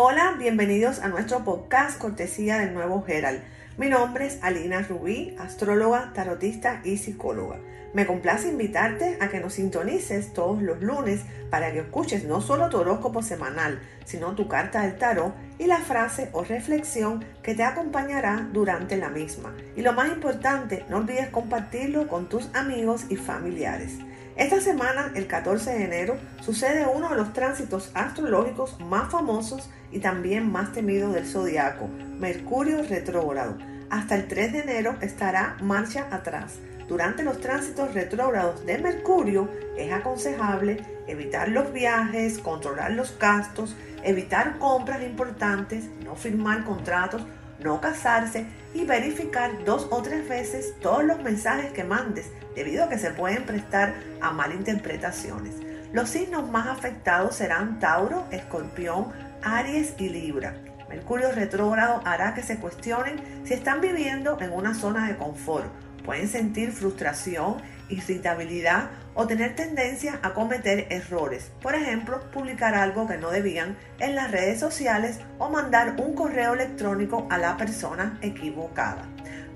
Hola, bienvenidos a nuestro podcast cortesía del nuevo Herald. Mi nombre es Alina Rubí, astróloga, tarotista y psicóloga. Me complace invitarte a que nos sintonices todos los lunes para que escuches no solo tu horóscopo semanal, sino tu carta del tarot y la frase o reflexión que te acompañará durante la misma. Y lo más importante, no olvides compartirlo con tus amigos y familiares. Esta semana, el 14 de enero, sucede uno de los tránsitos astrológicos más famosos y también más temidos del zodiaco, Mercurio retrógrado. Hasta el 3 de enero estará marcha atrás durante los tránsitos retrógrados de Mercurio es aconsejable evitar los viajes, controlar los gastos, evitar compras importantes, no firmar contratos, no casarse y verificar dos o tres veces todos los mensajes que mandes, debido a que se pueden prestar a malinterpretaciones. Los signos más afectados serán Tauro, Escorpión, Aries y Libra. Mercurio retrógrado hará que se cuestionen si están viviendo en una zona de confort Pueden sentir frustración, irritabilidad o tener tendencia a cometer errores. Por ejemplo, publicar algo que no debían en las redes sociales o mandar un correo electrónico a la persona equivocada.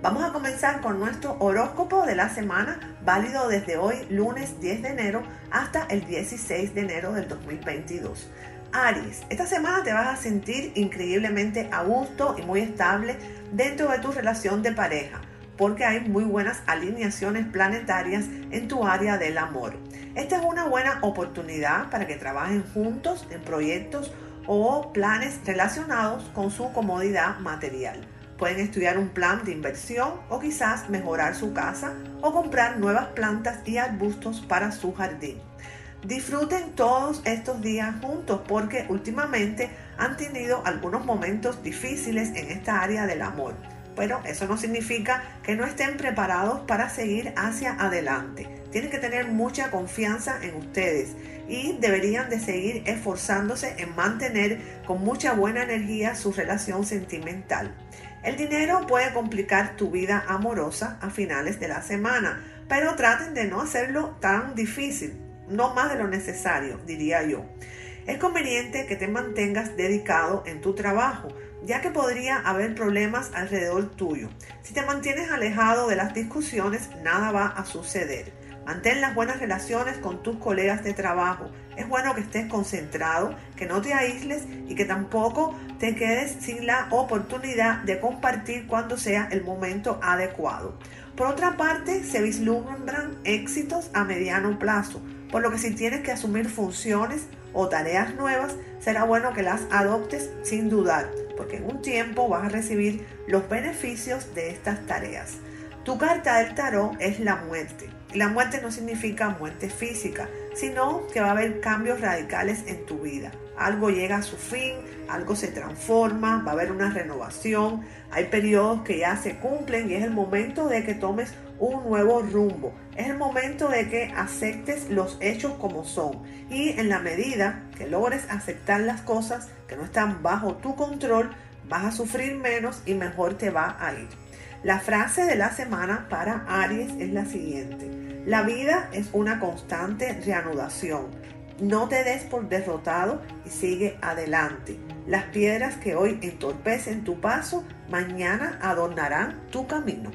Vamos a comenzar con nuestro horóscopo de la semana, válido desde hoy, lunes 10 de enero, hasta el 16 de enero del 2022. Aries, esta semana te vas a sentir increíblemente a gusto y muy estable dentro de tu relación de pareja porque hay muy buenas alineaciones planetarias en tu área del amor. Esta es una buena oportunidad para que trabajen juntos en proyectos o planes relacionados con su comodidad material. Pueden estudiar un plan de inversión o quizás mejorar su casa o comprar nuevas plantas y arbustos para su jardín. Disfruten todos estos días juntos porque últimamente han tenido algunos momentos difíciles en esta área del amor pero eso no significa que no estén preparados para seguir hacia adelante. Tienen que tener mucha confianza en ustedes y deberían de seguir esforzándose en mantener con mucha buena energía su relación sentimental. El dinero puede complicar tu vida amorosa a finales de la semana, pero traten de no hacerlo tan difícil, no más de lo necesario, diría yo. Es conveniente que te mantengas dedicado en tu trabajo, ya que podría haber problemas alrededor tuyo. Si te mantienes alejado de las discusiones, nada va a suceder. Mantén las buenas relaciones con tus colegas de trabajo. Es bueno que estés concentrado, que no te aísles y que tampoco te quedes sin la oportunidad de compartir cuando sea el momento adecuado. Por otra parte, se vislumbran éxitos a mediano plazo, por lo que si tienes que asumir funciones o tareas nuevas, será bueno que las adoptes sin dudar porque en un tiempo vas a recibir los beneficios de estas tareas. Tu carta del tarot es la muerte. La muerte no significa muerte física, sino que va a haber cambios radicales en tu vida. Algo llega a su fin, algo se transforma, va a haber una renovación, hay periodos que ya se cumplen y es el momento de que tomes un nuevo rumbo. Es el momento de que aceptes los hechos como son y en la medida que logres aceptar las cosas que no están bajo tu control, vas a sufrir menos y mejor te va a ir. La frase de la semana para Aries es la siguiente. La vida es una constante reanudación. No te des por derrotado y sigue adelante. Las piedras que hoy entorpecen tu paso, mañana adornarán tu camino.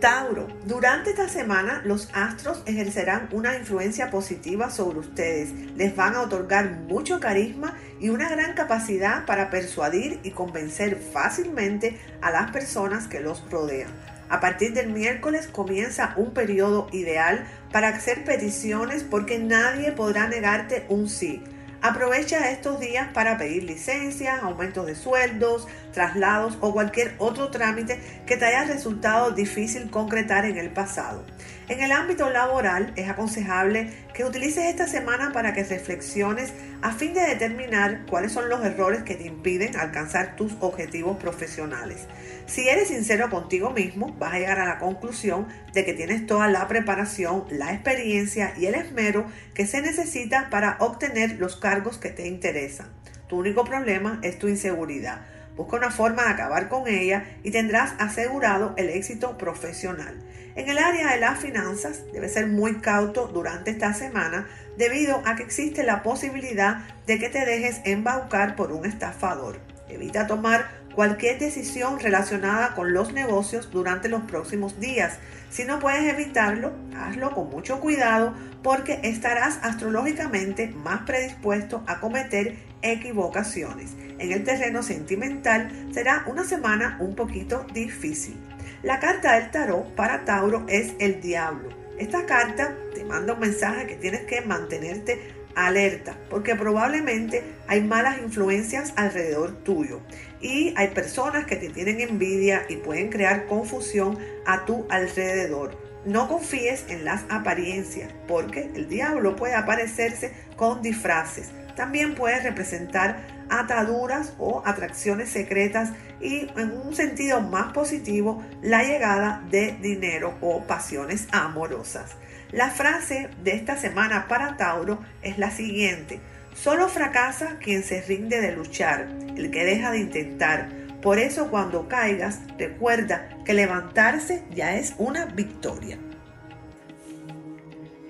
Tauro, durante esta semana los astros ejercerán una influencia positiva sobre ustedes. Les van a otorgar mucho carisma y una gran capacidad para persuadir y convencer fácilmente a las personas que los rodean. A partir del miércoles comienza un periodo ideal para hacer peticiones porque nadie podrá negarte un sí. Aprovecha estos días para pedir licencias, aumentos de sueldos, traslados o cualquier otro trámite que te haya resultado difícil concretar en el pasado. En el ámbito laboral es aconsejable que utilices esta semana para que reflexiones a fin de determinar cuáles son los errores que te impiden alcanzar tus objetivos profesionales. Si eres sincero contigo mismo, vas a llegar a la conclusión de que tienes toda la preparación, la experiencia y el esmero que se necesita para obtener los cargos que te interesan. Tu único problema es tu inseguridad. Busca una forma de acabar con ella y tendrás asegurado el éxito profesional. En el área de las finanzas, debes ser muy cauto durante esta semana debido a que existe la posibilidad de que te dejes embaucar por un estafador. Evita tomar cualquier decisión relacionada con los negocios durante los próximos días. Si no puedes evitarlo, hazlo con mucho cuidado porque estarás astrológicamente más predispuesto a cometer equivocaciones. En el terreno sentimental será una semana un poquito difícil. La carta del tarot para Tauro es el diablo. Esta carta te manda un mensaje que tienes que mantenerte alerta, porque probablemente hay malas influencias alrededor tuyo y hay personas que te tienen envidia y pueden crear confusión a tu alrededor. No confíes en las apariencias, porque el diablo puede aparecerse con disfraces. También puede representar ataduras o atracciones secretas y en un sentido más positivo la llegada de dinero o pasiones amorosas. La frase de esta semana para Tauro es la siguiente. Solo fracasa quien se rinde de luchar, el que deja de intentar. Por eso cuando caigas, recuerda que levantarse ya es una victoria.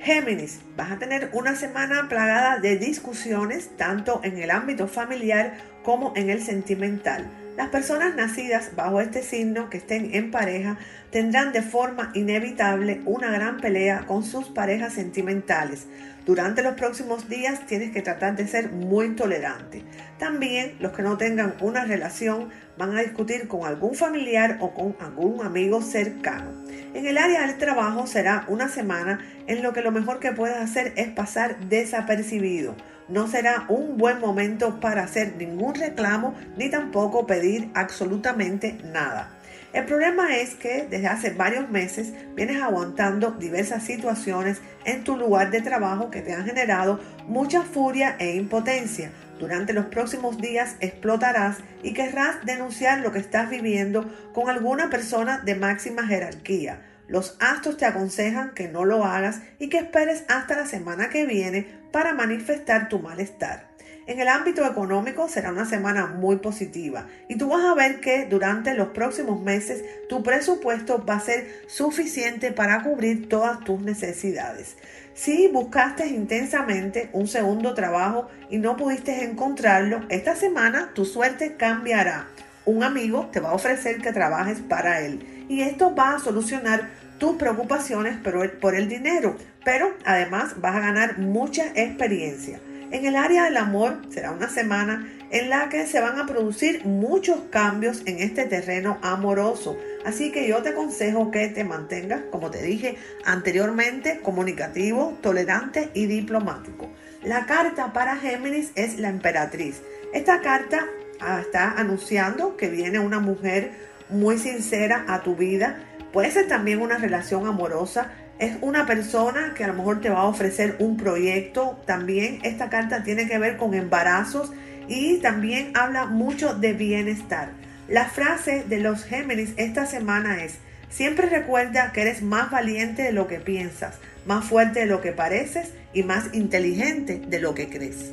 Géminis, vas a tener una semana plagada de discusiones tanto en el ámbito familiar como en el sentimental. Las personas nacidas bajo este signo que estén en pareja tendrán de forma inevitable una gran pelea con sus parejas sentimentales. Durante los próximos días tienes que tratar de ser muy tolerante. También los que no tengan una relación van a discutir con algún familiar o con algún amigo cercano. En el área del trabajo será una semana en lo que lo mejor que puedes hacer es pasar desapercibido no será un buen momento para hacer ningún reclamo ni tampoco pedir absolutamente nada. El problema es que desde hace varios meses vienes aguantando diversas situaciones en tu lugar de trabajo que te han generado mucha furia e impotencia. Durante los próximos días explotarás y querrás denunciar lo que estás viviendo con alguna persona de máxima jerarquía. Los astros te aconsejan que no lo hagas y que esperes hasta la semana que viene para manifestar tu malestar. En el ámbito económico será una semana muy positiva y tú vas a ver que durante los próximos meses tu presupuesto va a ser suficiente para cubrir todas tus necesidades. Si buscaste intensamente un segundo trabajo y no pudiste encontrarlo, esta semana tu suerte cambiará. Un amigo te va a ofrecer que trabajes para él y esto va a solucionar tus preocupaciones por el dinero, pero además vas a ganar mucha experiencia. En el área del amor será una semana en la que se van a producir muchos cambios en este terreno amoroso. Así que yo te aconsejo que te mantengas, como te dije anteriormente, comunicativo, tolerante y diplomático. La carta para Géminis es la emperatriz. Esta carta ah, está anunciando que viene una mujer muy sincera a tu vida Puede ser también una relación amorosa. Es una persona que a lo mejor te va a ofrecer un proyecto. También esta carta tiene que ver con embarazos y también habla mucho de bienestar. La frase de los Géminis esta semana es, siempre recuerda que eres más valiente de lo que piensas, más fuerte de lo que pareces y más inteligente de lo que crees.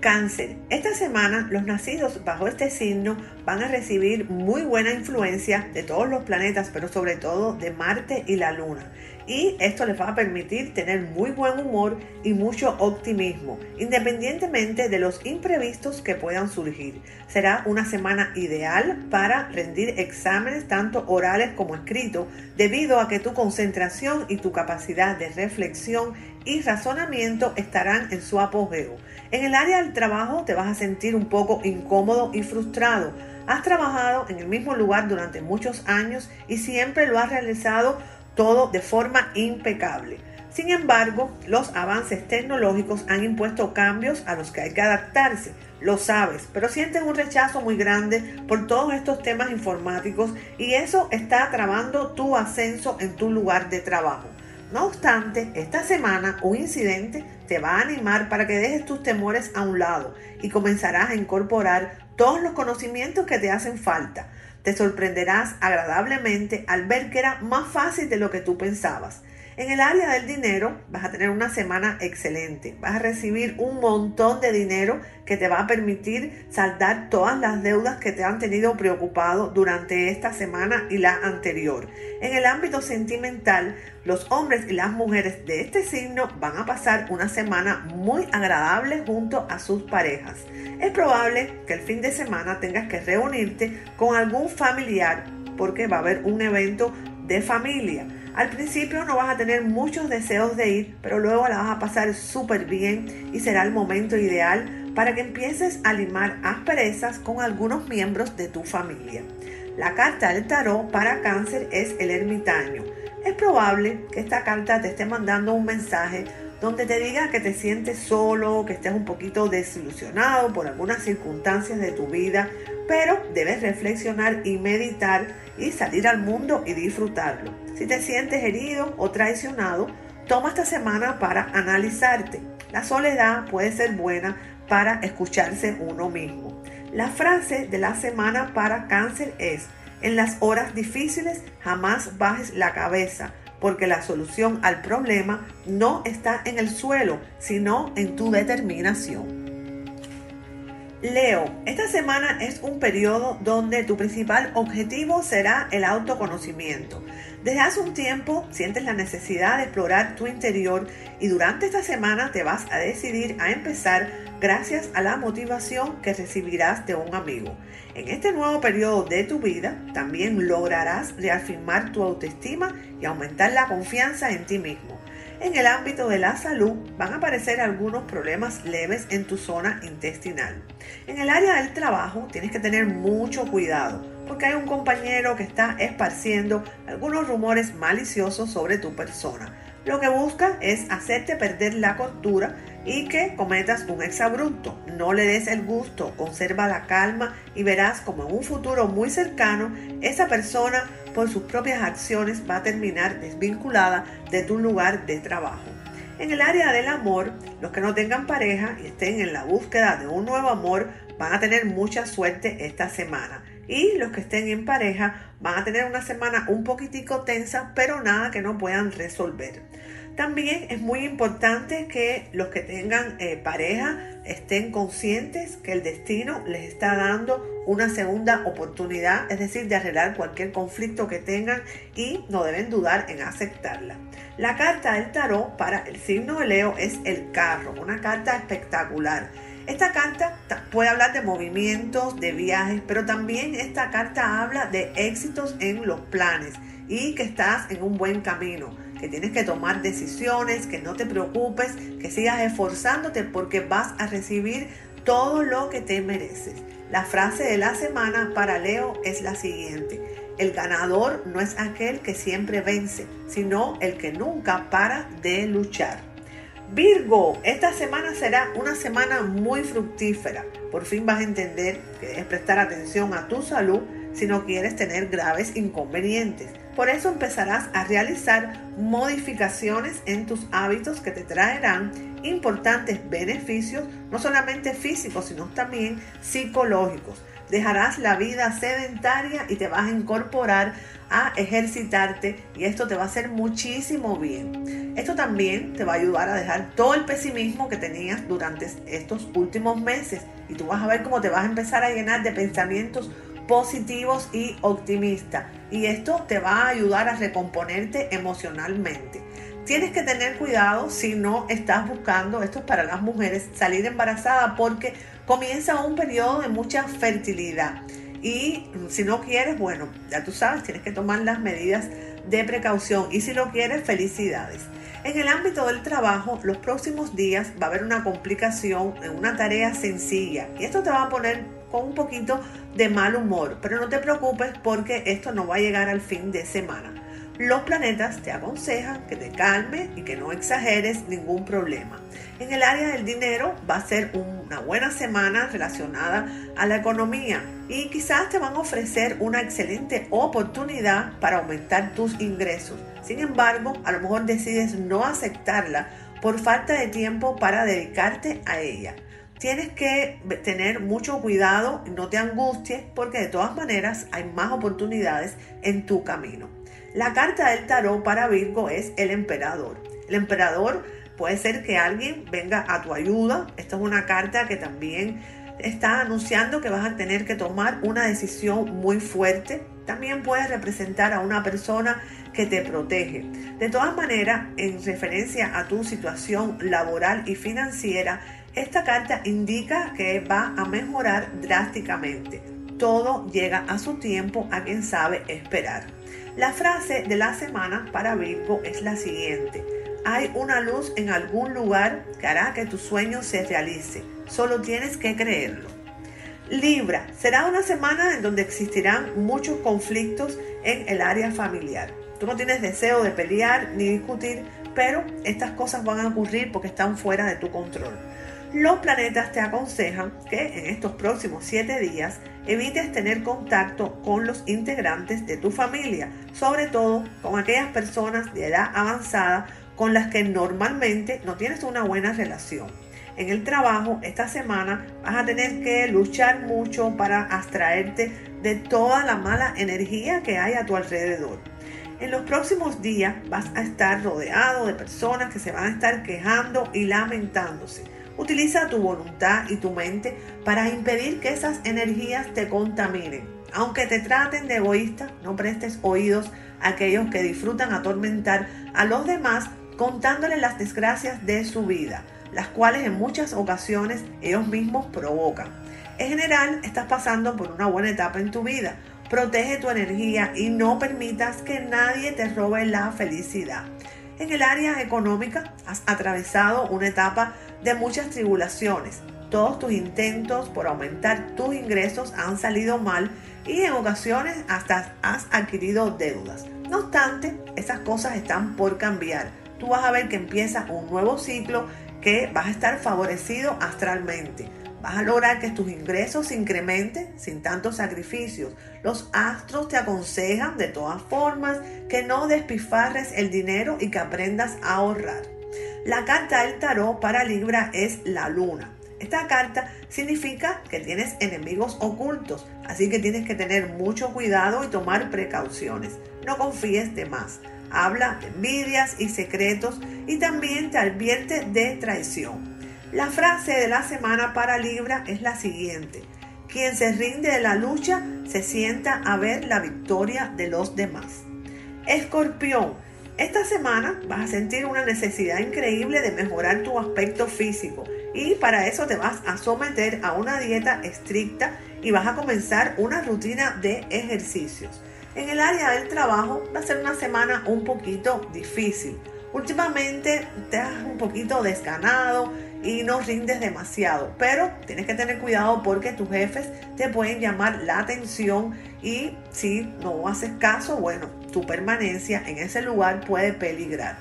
Cáncer. Esta semana los nacidos bajo este signo van a recibir muy buena influencia de todos los planetas, pero sobre todo de Marte y la Luna. Y esto les va a permitir tener muy buen humor y mucho optimismo, independientemente de los imprevistos que puedan surgir. Será una semana ideal para rendir exámenes tanto orales como escritos, debido a que tu concentración y tu capacidad de reflexión y razonamiento estarán en su apogeo. En el área del trabajo te vas a sentir un poco incómodo y frustrado. Has trabajado en el mismo lugar durante muchos años y siempre lo has realizado todo de forma impecable. Sin embargo, los avances tecnológicos han impuesto cambios a los que hay que adaptarse, lo sabes, pero sientes un rechazo muy grande por todos estos temas informáticos y eso está trabando tu ascenso en tu lugar de trabajo. No obstante, esta semana un incidente te va a animar para que dejes tus temores a un lado y comenzarás a incorporar todos los conocimientos que te hacen falta. Te sorprenderás agradablemente al ver que era más fácil de lo que tú pensabas. En el área del dinero vas a tener una semana excelente. Vas a recibir un montón de dinero que te va a permitir saldar todas las deudas que te han tenido preocupado durante esta semana y la anterior. En el ámbito sentimental, los hombres y las mujeres de este signo van a pasar una semana muy agradable junto a sus parejas. Es probable que el fin de semana tengas que reunirte con algún familiar porque va a haber un evento de familia. Al principio no vas a tener muchos deseos de ir, pero luego la vas a pasar súper bien y será el momento ideal para que empieces a limar asperezas con algunos miembros de tu familia. La carta del tarot para cáncer es el ermitaño. Es probable que esta carta te esté mandando un mensaje donde te diga que te sientes solo, que estés un poquito desilusionado por algunas circunstancias de tu vida, pero debes reflexionar y meditar y salir al mundo y disfrutarlo. Si te sientes herido o traicionado, toma esta semana para analizarte. La soledad puede ser buena para escucharse uno mismo. La frase de la semana para cáncer es, en las horas difíciles jamás bajes la cabeza, porque la solución al problema no está en el suelo, sino en tu determinación. Leo, esta semana es un periodo donde tu principal objetivo será el autoconocimiento. Desde hace un tiempo sientes la necesidad de explorar tu interior y durante esta semana te vas a decidir a empezar gracias a la motivación que recibirás de un amigo. En este nuevo periodo de tu vida también lograrás reafirmar tu autoestima y aumentar la confianza en ti mismo. En el ámbito de la salud van a aparecer algunos problemas leves en tu zona intestinal. En el área del trabajo tienes que tener mucho cuidado porque hay un compañero que está esparciendo algunos rumores maliciosos sobre tu persona. Lo que busca es hacerte perder la cordura y que cometas un exabrupto. No le des el gusto, conserva la calma y verás como en un futuro muy cercano esa persona por sus propias acciones va a terminar desvinculada de tu lugar de trabajo. En el área del amor, los que no tengan pareja y estén en la búsqueda de un nuevo amor van a tener mucha suerte esta semana. Y los que estén en pareja van a tener una semana un poquitico tensa, pero nada que no puedan resolver. También es muy importante que los que tengan eh, pareja estén conscientes que el destino les está dando una segunda oportunidad, es decir, de arreglar cualquier conflicto que tengan y no deben dudar en aceptarla. La carta del tarot para el signo de Leo es el carro, una carta espectacular. Esta carta puede hablar de movimientos, de viajes, pero también esta carta habla de éxitos en los planes y que estás en un buen camino que tienes que tomar decisiones, que no te preocupes, que sigas esforzándote porque vas a recibir todo lo que te mereces. La frase de la semana para Leo es la siguiente. El ganador no es aquel que siempre vence, sino el que nunca para de luchar. Virgo, esta semana será una semana muy fructífera. Por fin vas a entender que es prestar atención a tu salud si no quieres tener graves inconvenientes. Por eso empezarás a realizar modificaciones en tus hábitos que te traerán importantes beneficios, no solamente físicos, sino también psicológicos. Dejarás la vida sedentaria y te vas a incorporar a ejercitarte y esto te va a hacer muchísimo bien. Esto también te va a ayudar a dejar todo el pesimismo que tenías durante estos últimos meses y tú vas a ver cómo te vas a empezar a llenar de pensamientos positivos y optimistas. Y esto te va a ayudar a recomponerte emocionalmente. Tienes que tener cuidado si no estás buscando, esto es para las mujeres, salir embarazada porque comienza un periodo de mucha fertilidad. Y si no quieres, bueno, ya tú sabes, tienes que tomar las medidas de precaución. Y si lo quieres, felicidades. En el ámbito del trabajo, los próximos días va a haber una complicación en una tarea sencilla. Y esto te va a poner con un poquito de mal humor, pero no te preocupes porque esto no va a llegar al fin de semana. Los planetas te aconsejan que te calmes y que no exageres ningún problema. En el área del dinero va a ser una buena semana relacionada a la economía y quizás te van a ofrecer una excelente oportunidad para aumentar tus ingresos. Sin embargo, a lo mejor decides no aceptarla por falta de tiempo para dedicarte a ella tienes que tener mucho cuidado, no te angusties, porque de todas maneras hay más oportunidades en tu camino. La carta del tarot para Virgo es el emperador. El emperador puede ser que alguien venga a tu ayuda. Esta es una carta que también está anunciando que vas a tener que tomar una decisión muy fuerte. También puede representar a una persona que te protege. De todas maneras, en referencia a tu situación laboral y financiera, esta carta indica que va a mejorar drásticamente. Todo llega a su tiempo a quien sabe esperar. La frase de la semana para Virgo es la siguiente. Hay una luz en algún lugar que hará que tu sueño se realice. Solo tienes que creerlo. Libra, será una semana en donde existirán muchos conflictos en el área familiar. Tú no tienes deseo de pelear ni discutir, pero estas cosas van a ocurrir porque están fuera de tu control. Los planetas te aconsejan que en estos próximos 7 días evites tener contacto con los integrantes de tu familia, sobre todo con aquellas personas de edad avanzada con las que normalmente no tienes una buena relación. En el trabajo, esta semana vas a tener que luchar mucho para abstraerte de toda la mala energía que hay a tu alrededor. En los próximos días vas a estar rodeado de personas que se van a estar quejando y lamentándose Utiliza tu voluntad y tu mente para impedir que esas energías te contaminen. Aunque te traten de egoísta, no prestes oídos a aquellos que disfrutan atormentar a los demás contándoles las desgracias de su vida, las cuales en muchas ocasiones ellos mismos provocan. En general, estás pasando por una buena etapa en tu vida. Protege tu energía y no permitas que nadie te robe la felicidad. En el área económica has atravesado una etapa de muchas tribulaciones. Todos tus intentos por aumentar tus ingresos han salido mal y en ocasiones hasta has adquirido deudas. No obstante, esas cosas están por cambiar. Tú vas a ver que empieza un nuevo ciclo que vas a estar favorecido astralmente. Vas a lograr que tus ingresos se incrementen sin tantos sacrificios. Los astros te aconsejan de todas formas que no despifarres el dinero y que aprendas a ahorrar. La carta del tarot para Libra es la luna. Esta carta significa que tienes enemigos ocultos, así que tienes que tener mucho cuidado y tomar precauciones. No confíes de más. Habla de envidias y secretos y también te advierte de traición. La frase de la semana para Libra es la siguiente. Quien se rinde de la lucha se sienta a ver la victoria de los demás. Escorpión, esta semana vas a sentir una necesidad increíble de mejorar tu aspecto físico y para eso te vas a someter a una dieta estricta y vas a comenzar una rutina de ejercicios. En el área del trabajo va a ser una semana un poquito difícil. Últimamente te has un poquito desganado y no rindes demasiado, pero tienes que tener cuidado porque tus jefes te pueden llamar la atención y si no haces caso, bueno, tu permanencia en ese lugar puede peligrar.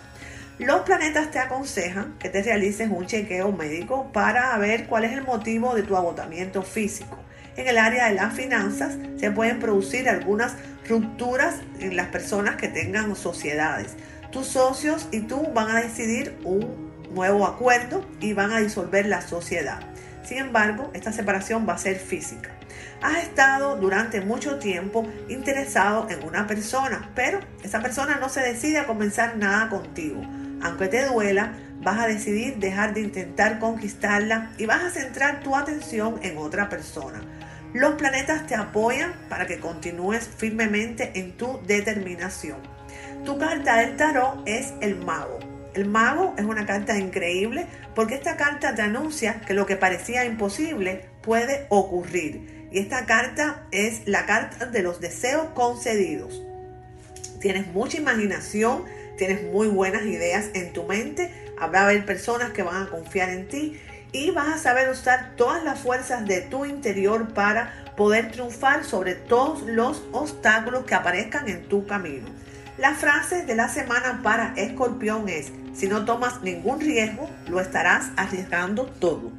Los planetas te aconsejan que te realices un chequeo médico para ver cuál es el motivo de tu agotamiento físico. En el área de las finanzas se pueden producir algunas rupturas en las personas que tengan sociedades. Tus socios y tú van a decidir un nuevo acuerdo y van a disolver la sociedad. Sin embargo, esta separación va a ser física. Has estado durante mucho tiempo interesado en una persona, pero esa persona no se decide a comenzar nada contigo. Aunque te duela, vas a decidir dejar de intentar conquistarla y vas a centrar tu atención en otra persona. Los planetas te apoyan para que continúes firmemente en tu determinación. Tu carta del tarot es el mago. El mago es una carta increíble porque esta carta te anuncia que lo que parecía imposible puede ocurrir y esta carta es la carta de los deseos concedidos. Tienes mucha imaginación, tienes muy buenas ideas en tu mente, habrá haber personas que van a confiar en ti y vas a saber usar todas las fuerzas de tu interior para poder triunfar sobre todos los obstáculos que aparezcan en tu camino. La frase de la semana para Escorpión es, si no tomas ningún riesgo, lo estarás arriesgando todo.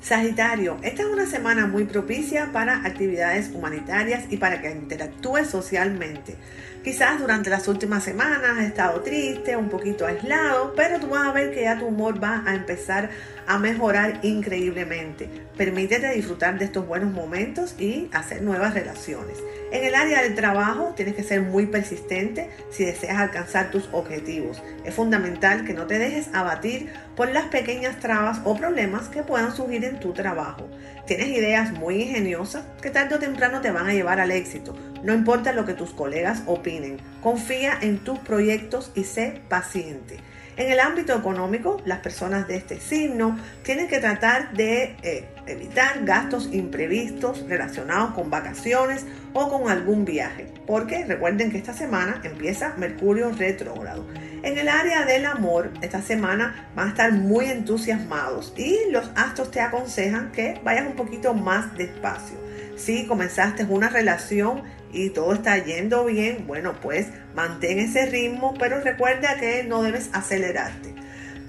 Sagitario, esta es una semana muy propicia para actividades humanitarias y para que interactúes socialmente. Quizás durante las últimas semanas has estado triste, un poquito aislado, pero tú vas a ver que ya tu humor va a empezar a mejorar increíblemente. Permítete disfrutar de estos buenos momentos y hacer nuevas relaciones. En el área del trabajo tienes que ser muy persistente si deseas alcanzar tus objetivos. Es fundamental que no te dejes abatir por las pequeñas trabas o problemas que puedan surgir en tu trabajo. Tienes ideas muy ingeniosas que tarde o temprano te van a llevar al éxito. No importa lo que tus colegas opinen. Confía en tus proyectos y sé paciente. En el ámbito económico, las personas de este signo tienen que tratar de eh, evitar gastos imprevistos relacionados con vacaciones o con algún viaje, porque recuerden que esta semana empieza Mercurio retrógrado. En el área del amor, esta semana van a estar muy entusiasmados y los astros te aconsejan que vayas un poquito más despacio. Si comenzaste una relación y todo está yendo bien, bueno, pues mantén ese ritmo, pero recuerda que no debes acelerarte.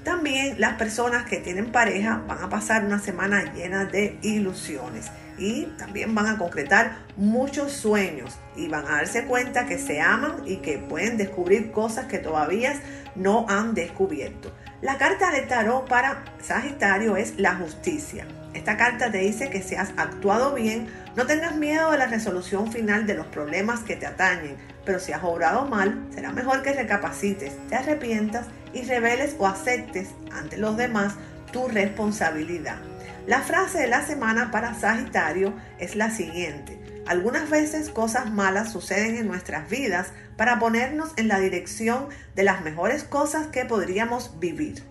También las personas que tienen pareja van a pasar una semana llena de ilusiones y también van a concretar muchos sueños y van a darse cuenta que se aman y que pueden descubrir cosas que todavía no han descubierto. La carta de tarot para Sagitario es la justicia. Esta carta te dice que si has actuado bien, no tengas miedo de la resolución final de los problemas que te atañen, pero si has obrado mal, será mejor que recapacites, te arrepientas y reveles o aceptes ante los demás tu responsabilidad. La frase de la semana para Sagitario es la siguiente. Algunas veces cosas malas suceden en nuestras vidas para ponernos en la dirección de las mejores cosas que podríamos vivir.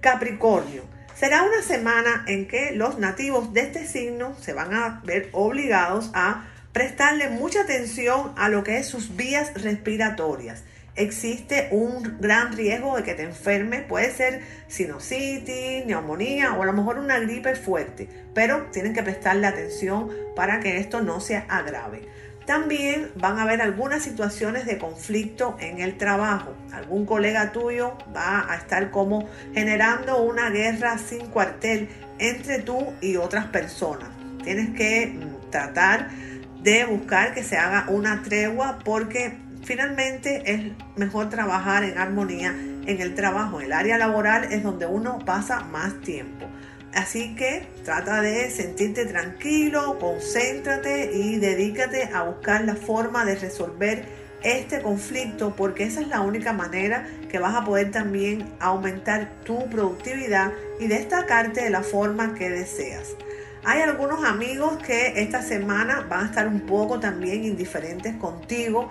Capricornio, será una semana en que los nativos de este signo se van a ver obligados a prestarle mucha atención a lo que es sus vías respiratorias existe un gran riesgo de que te enfermes. Puede ser sinusitis, neumonía o a lo mejor una gripe fuerte, pero tienen que prestarle atención para que esto no se agrave. También van a haber algunas situaciones de conflicto en el trabajo. Algún colega tuyo va a estar como generando una guerra sin cuartel entre tú y otras personas. Tienes que mm, tratar de buscar que se haga una tregua porque Finalmente es mejor trabajar en armonía en el trabajo. El área laboral es donde uno pasa más tiempo. Así que trata de sentirte tranquilo, concéntrate y dedícate a buscar la forma de resolver este conflicto porque esa es la única manera que vas a poder también aumentar tu productividad y destacarte de la forma que deseas. Hay algunos amigos que esta semana van a estar un poco también indiferentes contigo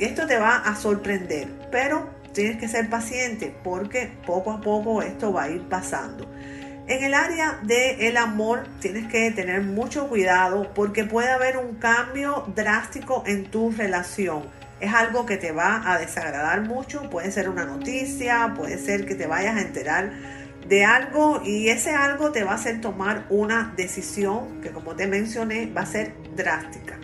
esto te va a sorprender, pero tienes que ser paciente porque poco a poco esto va a ir pasando. En el área del amor tienes que tener mucho cuidado porque puede haber un cambio drástico en tu relación. Es algo que te va a desagradar mucho, puede ser una noticia, puede ser que te vayas a enterar de algo y ese algo te va a hacer tomar una decisión que como te mencioné va a ser drástica.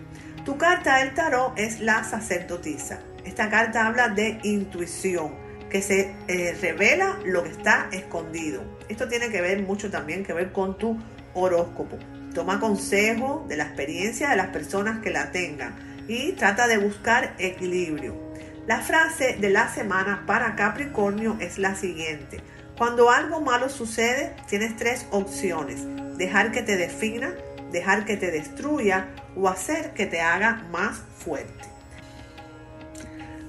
Tu carta del tarot es la sacerdotisa. Esta carta habla de intuición, se eh, revela lo que está escondido. Esto tiene que ver mucho también que ver con tu horóscopo. Toma consejo de la experiencia de las personas que la tengan y trata de buscar equilibrio. La frase de la semana para Capricornio es la siguiente. Cuando algo malo sucede, tienes tres opciones. Dejar que te defina, dejar que te destruya o hacer que te haga más fuerte.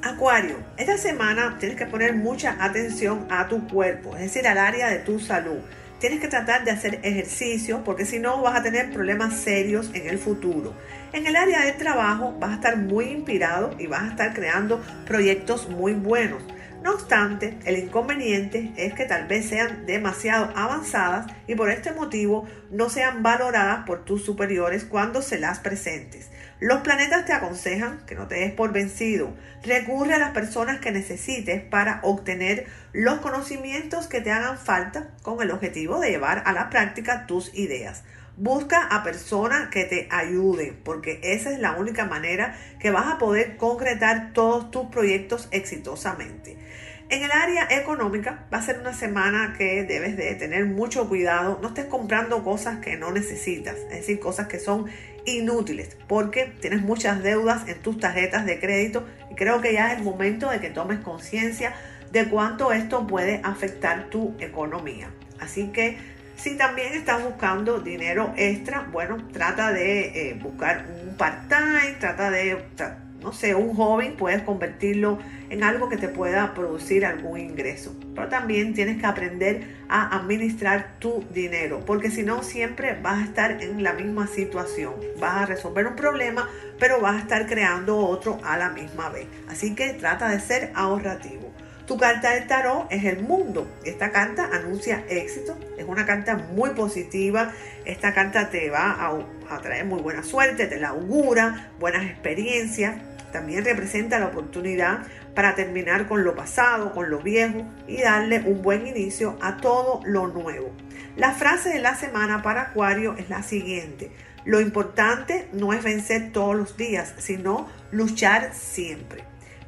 Acuario, esta semana tienes que poner mucha atención a tu cuerpo, es decir, al área de tu salud. Tienes que tratar de hacer ejercicio porque si no vas a tener problemas serios en el futuro. En el área de trabajo vas a estar muy inspirado y vas a estar creando proyectos muy buenos. No obstante, el inconveniente es que tal vez sean demasiado avanzadas y por este motivo no sean valoradas por tus superiores cuando se las presentes. Los planetas te aconsejan que no te des por vencido. Recurre a las personas que necesites para obtener los conocimientos que te hagan falta con el objetivo de llevar a la práctica tus ideas. Busca a personas que te ayuden, porque esa es la única manera que vas a poder concretar todos tus proyectos exitosamente. En el área económica va a ser una semana que debes de tener mucho cuidado. No estés comprando cosas que no necesitas, es decir, cosas que son inútiles, porque tienes muchas deudas en tus tarjetas de crédito y creo que ya es el momento de que tomes conciencia de cuánto esto puede afectar tu economía. Así que si también estás buscando dinero extra, bueno, trata de eh, buscar un part-time, trata de no sé, un hobby, puedes convertirlo en algo que te pueda producir algún ingreso. Pero también tienes que aprender a administrar tu dinero, porque si no, siempre vas a estar en la misma situación. Vas a resolver un problema, pero vas a estar creando otro a la misma vez. Así que trata de ser ahorrativo. Tu carta del tarot es el mundo. Esta carta anuncia éxito, es una carta muy positiva. Esta carta te va a, a traer muy buena suerte, te la augura, buenas experiencias. También representa la oportunidad para terminar con lo pasado, con lo viejo y darle un buen inicio a todo lo nuevo. La frase de la semana para Acuario es la siguiente. Lo importante no es vencer todos los días, sino luchar siempre.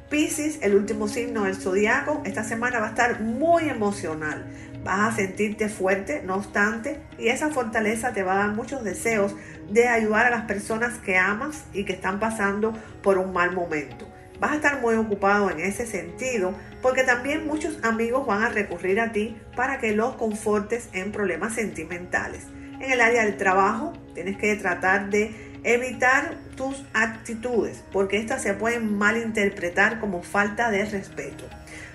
Piscis, el último signo del zodiaco, esta semana va a estar muy emocional. Vas a sentirte fuerte, no obstante, y esa fortaleza te va a dar muchos deseos de ayudar a las personas que amas y que están pasando por un mal momento. Vas a estar muy ocupado en ese sentido porque también muchos amigos van a recurrir a ti para que los confortes en problemas sentimentales. En el área del trabajo tienes que tratar de Evitar tus actitudes, porque estas se pueden malinterpretar como falta de respeto.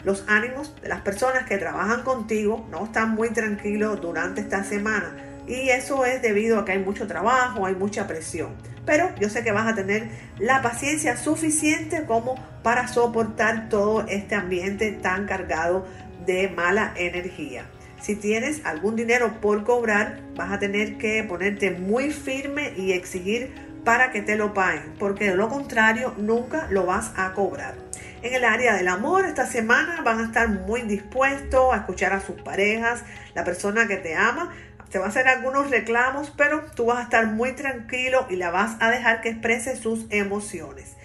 Los ánimos de las personas que trabajan contigo no están muy tranquilos durante esta semana y eso es debido a que hay mucho trabajo, hay mucha presión. Pero yo sé que vas a tener la paciencia suficiente como para soportar todo este ambiente tan cargado de mala energía. Si tienes algún dinero por cobrar, vas a tener que ponerte muy firme y exigir para que te lo paguen, porque de lo contrario nunca lo vas a cobrar. En el área del amor, esta semana van a estar muy dispuestos a escuchar a sus parejas, la persona que te ama. Te va a hacer algunos reclamos, pero tú vas a estar muy tranquilo y la vas a dejar que exprese sus emociones.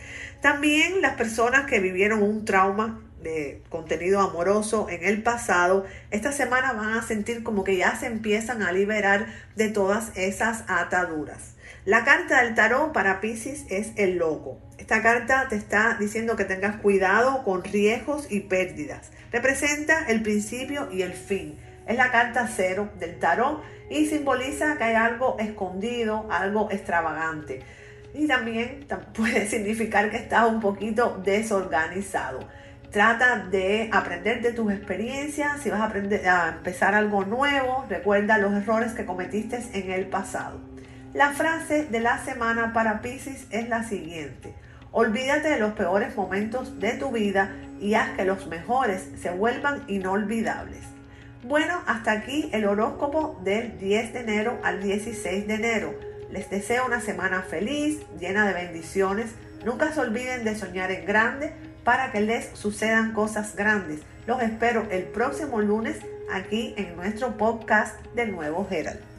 También las personas que vivieron un trauma de contenido amoroso en el pasado, esta semana van a sentir como que ya se empiezan a liberar de todas esas ataduras. La carta del tarot para Pisces es el loco. Esta carta te está diciendo que tengas cuidado con riesgos y pérdidas. Representa el principio y el fin. Es la carta cero del tarot y simboliza que hay algo escondido, algo extravagante. Y también puede significar que estás un poquito desorganizado. Trata de aprender de tus experiencias. Si vas a, a empezar algo nuevo, recuerda los errores que cometiste en el pasado. La frase de la semana para Pisces es la siguiente. Olvídate de los peores momentos de tu vida y haz que los mejores se vuelvan inolvidables. Bueno, hasta aquí el horóscopo del 10 de enero al 16 de enero. Les deseo una semana feliz, llena de bendiciones. Nunca se olviden de soñar en grande para que les sucedan cosas grandes. Los espero el próximo lunes aquí en nuestro podcast del Nuevo Herald.